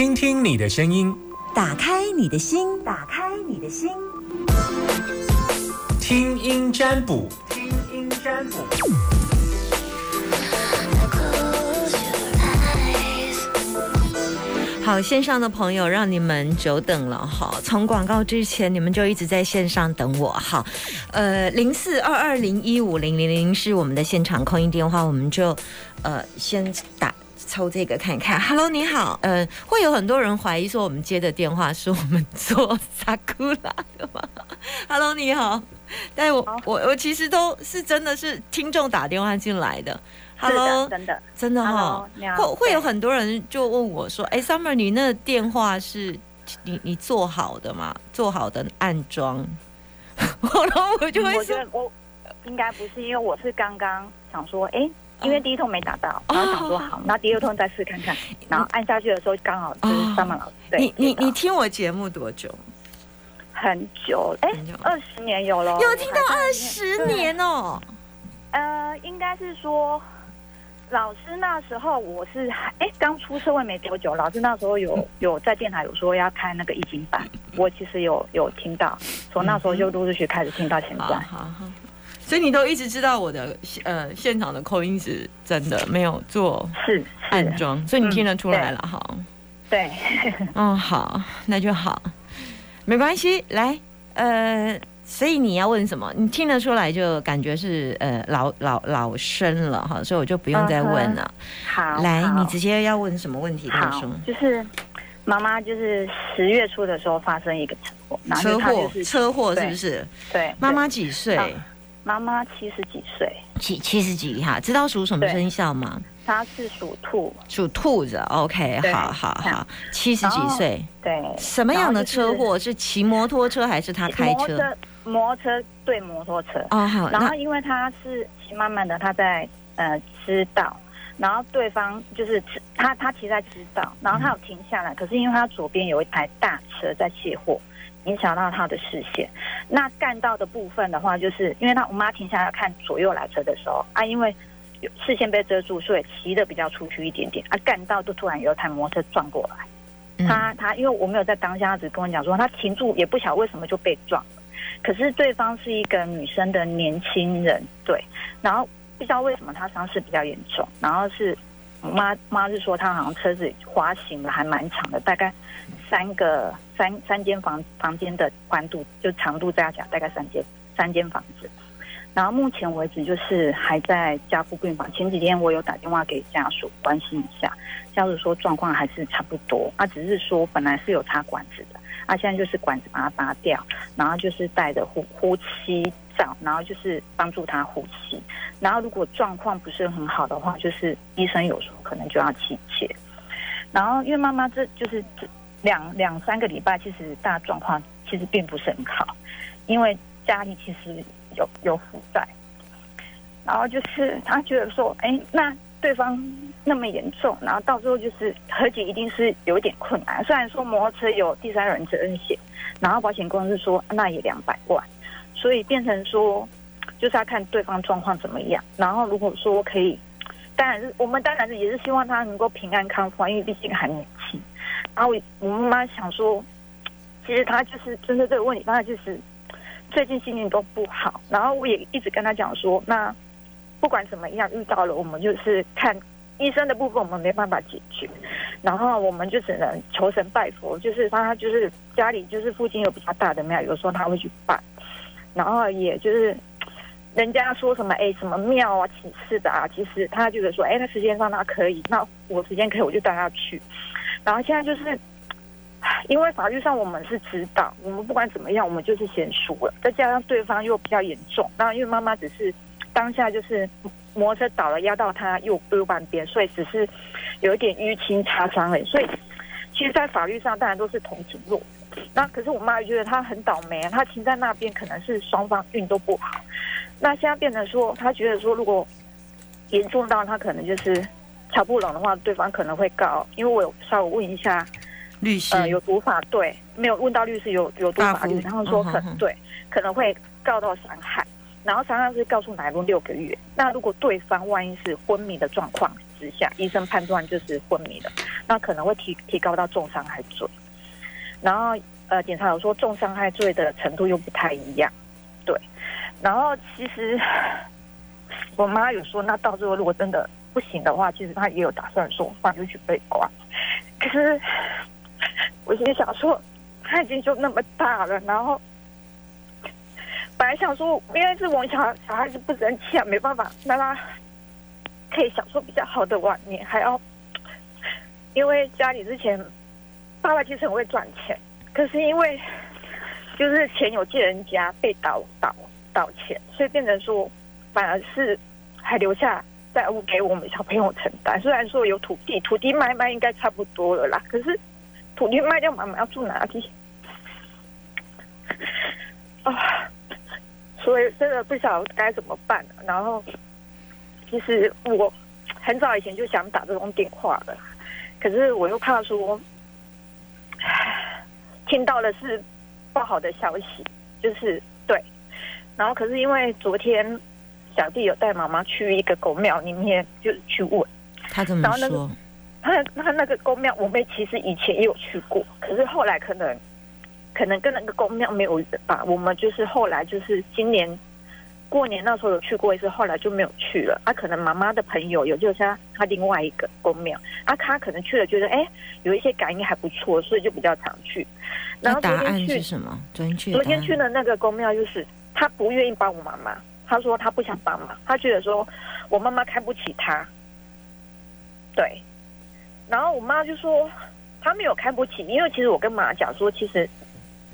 听听你的声音，打开你的心，打开你的心，听音占卜，听音占卜。好，线上的朋友，让你们久等了哈。从广告之前，你们就一直在线上等我哈。呃，零四二二零一五零零零是我们的现场空音电话，我们就呃先打抽这个看看。Hello，你好，呃，会有很多人怀疑说我们接的电话是我们做萨库拉的吗？Hello，你好，但我我我其实都是真的是听众打电话进来的。Hello，真的真的哈，会会有很多人就问我说：“哎，Summer，你那电话是你你做好的吗？做好的暗装？” 然后我就会说：“我应该不是，因为我是刚刚想说，哎，因为第一通没打到，然后想说好，那第二通再试看看，然后按下去的时候刚好就是 Summer 老师。你你你听我节目多久？很久，哎，二十年有了，有听到二十年哦。呃，应该是说。老师那时候我是哎刚出社会没多久，老师那时候有有在电台有说要开那个易经版，我其实有有听到，从那时候就陆陆续续开始听到现在。好，所以你都一直知道我的呃现场的口音是真的，没有做是暗装，所以你听得出来了哈。对，嗯 好，那就好，没关系，来呃。所以你要问什么？你听得出来就感觉是呃老老老生了哈，所以我就不用再问了。好，来，你直接要问什么问题？他说，就是妈妈就是十月初的时候发生一个车祸，车祸车祸是不是？对，妈妈几岁？妈妈七十几岁，七七十几哈，知道属什么生肖吗？他是属兔，属兔子。OK，好好好，七十几岁。对，什么样的车祸？是骑摩托车还是他开车？摩托车对摩托车。哦好。然后因为他是骑慢慢的，他在呃知道，然后对方就是他他骑在知道，然后他有停下来，可是因为他左边有一台大车在卸货，影响到他的视线。那干道的部分的话，就是因为他我妈停下来看左右来车的时候啊，因为视线被遮住，所以骑的比较出去一点点啊，干道就突然有一台摩托车撞过来。他他因为我没有在当下，他只跟我讲说他停住，也不晓得为什么就被撞了。可是对方是一个女生的年轻人，对，然后不知道为什么他伤势比较严重，然后是妈妈是说他好像车子滑行了还蛮长的，大概三个三三间房房间的宽度就长度加起来大概三间三间房子。然后目前为止就是还在加护病房。前几天我有打电话给家属关心一下，家属说状况还是差不多，啊，只是说本来是有插管子的，啊，现在就是管子把它拔掉，然后就是带着呼呼吸罩，然后就是帮助他呼吸。然后如果状况不是很好的话，就是医生有时候可能就要气切。然后因为妈妈这就是两两三个礼拜，其实大状况其实并不是很好，因为家里其实。有有负债，然后就是他觉得说，哎，那对方那么严重，然后到时候就是和解一定是有一点困难。虽然说摩托车有第三人责任险，然后保险公司说那也两百万，所以变成说就是要看对方状况怎么样。然后如果说可以，当然是我们当然是也是希望他能够平安康复，因为毕竟还年轻。然后我妈妈想说，其实他就是针对这个问题，她就是。最近心情都不好，然后我也一直跟他讲说，那不管怎么样遇到了，我们就是看医生的部分，我们没办法解决，然后我们就只能求神拜佛，就是他就是家里就是附近有比较大的庙，有时候他会去拜，然后也就是人家说什么哎什么庙啊寝室的啊，其实他就是说哎那时间上他可以，那我时间可以我就带他去，然后现在就是。因为法律上我们是知道，我们不管怎么样，我们就是先输了。再加上对方又比较严重，那因为妈妈只是当下就是摩托车倒了压到他右右半边，所以只是有一点淤青擦伤而已。所以其实，在法律上当然都是同情弱。那可是我妈觉得她很倒霉啊，她停在那边可能是双方运都不好。那现在变成说，她觉得说如果严重到她可能就是瞧不拢的话，对方可能会告。因为我有稍微问一下。律师呃有读法对，没有问到律师有有读法律，然后说可能对可能会告到伤害，然后伤害是告诉乃论六个月。那如果对方万一是昏迷的状况，之下，医生判断就是昏迷了，那可能会提提高到重伤害罪。然后呃，检察有说重伤害罪的程度又不太一样，对。然后其实 我妈有说，那到最后如果真的不行的话，其实他也有打算说，那就去被关。可是我心想说，他已经就那么大了，然后本来想说，因为是我们小小孩子不争气啊，没办法让他可以享受比较好的晚年，还要因为家里之前爸爸其实很会赚钱，可是因为就是钱有借人家被倒倒倒钱，所以变成说反而是还留下债务给我们小朋友承担。虽然说有土地，土地卖卖应该差不多了啦，可是土地卖掉，妈妈要住哪里？啊，所以真的不晓得该怎么办。然后，其实我很早以前就想打这种电话了，可是我又怕说听到的是不好的消息，就是对。然后，可是因为昨天小弟有带妈妈去一个狗庙里面，就是去问他怎么然后那个说？他他那个公庙，我们其实以前也有去过，可是后来可能可能跟那个公庙没有缘吧。我们就是后来就是今年过年那时候有去过一次，后来就没有去了。啊，可能妈妈的朋友有就是他他另外一个公庙，啊，他可能去了觉得哎有一些感应还不错，所以就比较常去。然后昨天去案是什么？昨天去的昨天去的那个公庙就是他不愿意帮我妈妈，他说他不想帮忙，他觉得说我妈妈看不起他。对，然后我妈就说他没有看不起，因为其实我跟妈讲说，其实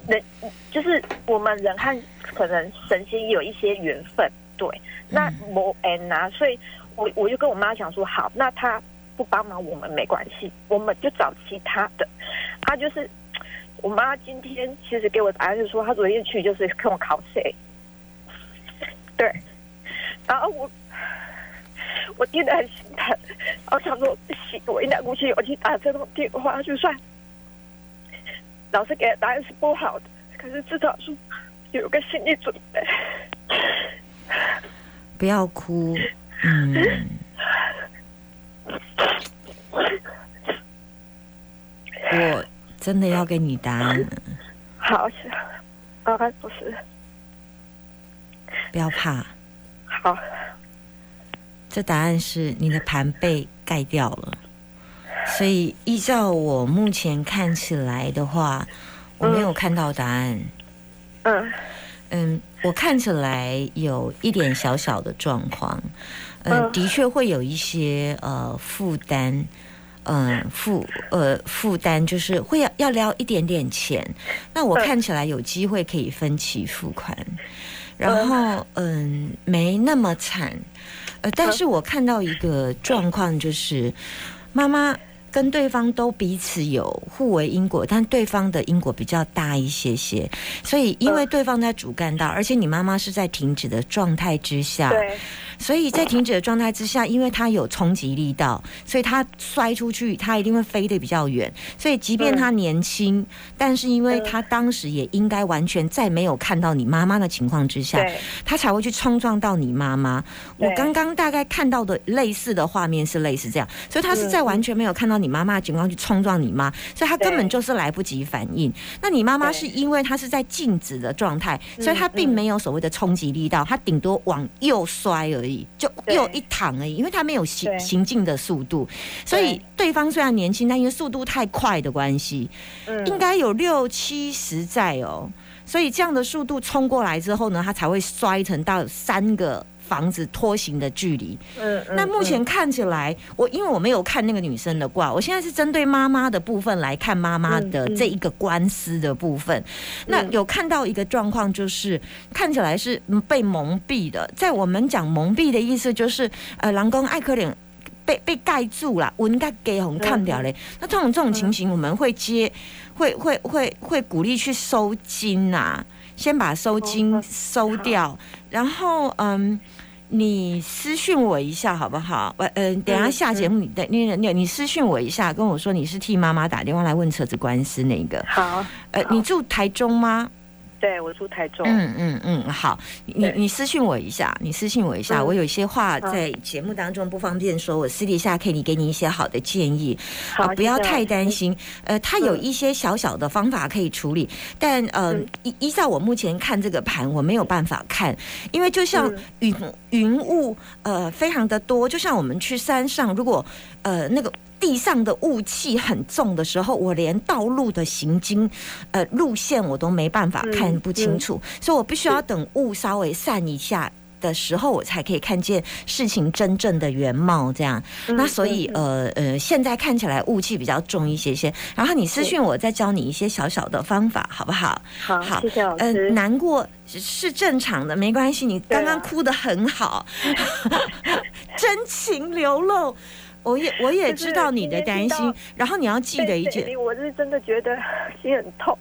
人就是我们人和可能神仙有一些缘分，对，那某恩啊，所以我我就跟我妈讲说，好，那他不帮忙我们没关系，我们就找其他的。他就是我妈今天其实给我答案是说，她昨天去就是跟我考试，对，然后我我听得很心疼，我想说不行，我一定要鼓起勇气打这通电话，就算。老师给的答案是不好的，可是至少说有个心理准备。不要哭，嗯，我真的要给你答案，好，是。啊，不是不要怕。好，这答案是你的盘被盖掉了，所以依照我目前看起来的话，我没有看到答案。嗯。嗯，我看起来有一点小小的状况，嗯、嗯。的确会有一些呃负担，嗯、负呃负担就是会要要撩一点点钱，那我嗯。看起来有机会可以分期付款，然后嗯。没那么惨，呃，但是我看到一个状况就是妈妈。跟对方都彼此有互为因果，但对方的因果比较大一些些，所以因为对方在主干道，而且你妈妈是在停止的状态之下，对，所以在停止的状态之下，因为它有冲击力道，所以它摔出去，它一定会飞得比较远。所以即便他年轻，但是因为他当时也应该完全在没有看到你妈妈的情况之下，他才会去冲撞到你妈妈。我刚刚大概看到的类似的画面是类似这样，所以他是在完全没有看到你妈妈的情况去冲撞你妈，所以他根本就是来不及反应。那你妈妈是因为她是在静止的状态，所以她并没有所谓的冲击力道，她顶多往右摔而已，就又一躺而已，因为他没有行行进的速度，所以对方虽然年轻，但因为速度太快的关系，嗯，应该有六七十载哦，所以这样的速度冲过来之后呢，他才会摔成到三个房子拖行的距离。嗯嗯，那目前看起来，我因为我没有看那个女生的卦，我现在是针对妈妈的部分来看妈妈的这一个官司的部分。那有看到一个状况，就是看起来是嗯被蒙蔽的。在我们讲蒙蔽的意思，就是呃，狼公艾克脸。被被盖住了，文盖给红看掉嘞。那这种这种情形，我们会接，会会会会鼓励去收金呐、先把收金哦收掉，然后嗯。你私讯我一下好不好？我呃，等一下嗯下节目你等你你你私讯我一下，跟我说你是替妈妈打电话来问车子官司那个。好，呃，你住台中吗？对我住台中。嗯嗯嗯，好，你你私信我一下，你私信我一下，嗯。我有一些话在节目当中不方便说，我私底下可以给你一些好的建议，好啊，不要太担心。呃，他有嗯一些小小的方法可以处理，但呃嗯，依依照我目前看这个盘，我没有办法看，因为就像嗯。云云雾呃非常的多，就像我们去山上，如果呃那个。地上的雾气很重的时候，我连道路的行经，呃，路线我都没办法嗯看不清楚，所以我必须要等雾稍微散一下的时候，我才可以看见事情真正的原貌。这样，嗯那所以嗯呃呃，现在看起来雾气比较重一些些。然后你私讯我，再教你一些小小的方法，好不好？好，好谢谢老呃，师。难过是是正常的，没关系。你刚刚哭的很好，真情流露。我也我也知道你的担心然后你要记得一件，我是真的觉得心很痛。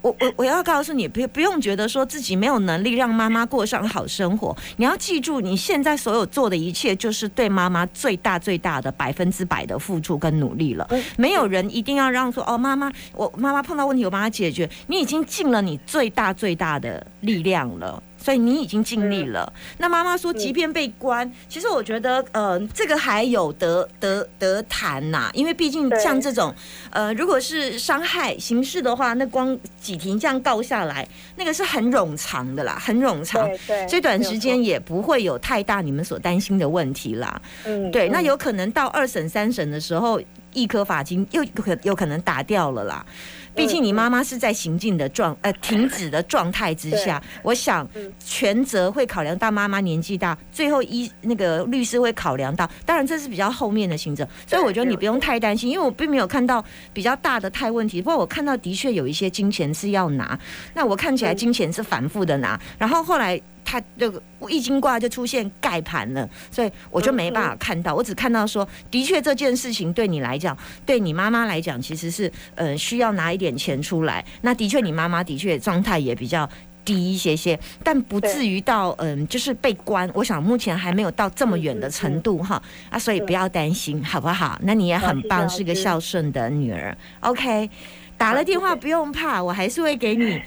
我我我要告诉你，不不用觉得说自己没有能力让妈妈过上好生活。你要记住，你现在所有做的一切，就是对妈妈最大最大的百分之百的付出跟努力了。没有人一定要让说哦，妈妈，我妈妈碰到问题，我帮她解决。你已经尽了你最大最大的力量了。所以你已经尽力了。那妈妈说，即便被关，其实我觉得，呃，这个还有得得得谈呐、因为毕竟像这种，呃，如果是伤害刑事的话，那光几庭这样告下来，那个是很冗长的啦，很冗长。对对，这短时间也不会有太大你们所担心的问题啦。嗯，对，那嗯有可能到二审、三审的时候，一颗罚金又可有可能打掉了啦。毕竟你妈妈是在行进的状呃停止的状态之下，我想嗯。全责会考量到妈妈年纪大，最后一那个律师会考量到，当然这是比较后面的行政，所以我觉得你不用太担心，因为我并没有看到比较大的太问题，不过我看到的确有一些金钱是要拿，那我看起来嗯。金钱是反复的拿，然后后来。它这个易经卦就出现盖盘了，所以我就没办法看到，我只看到说，的确这件事情对你来讲，对你妈妈来讲，其实是呃需要拿一点钱出来。那的确，你妈妈的确状态也比较低一些些，但不至于到嗯、就是被关。我想目前还没有到这么远的程度哈啊，所以不要担心，好不好？那你也很棒，是个孝顺的女儿。OK，打了电话不用怕，我还是会给你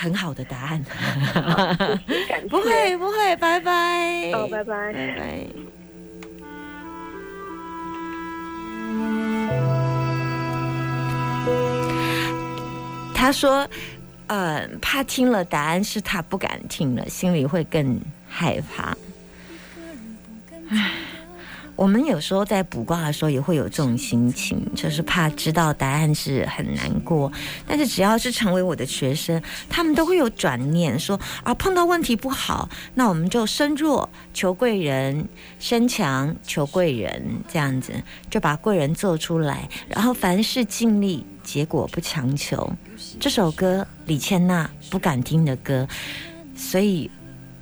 很好的答案。不会不会，拜拜。哦，拜拜。拜拜。他说：“呃，怕听了答案是他不敢听了，心里会更害怕。”我们有时候在卜卦的时候也会有这种心情，就是怕知道答案是很难过。但是只要是成为我的学生，他们都会有转念说啊，碰到问题不好，那我们就身弱求贵人，身强求贵人，这样子就把贵人做出来，然后凡事尽力，结果不强求。这首歌李千娜不敢听的歌，所以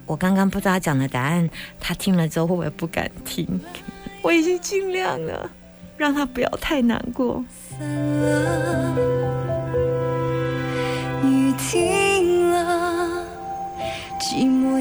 我刚刚不知道讲的答案，他听了之后会不会不敢听？我已经尽量了，让他不要太难过。散了，雨停了，寂寞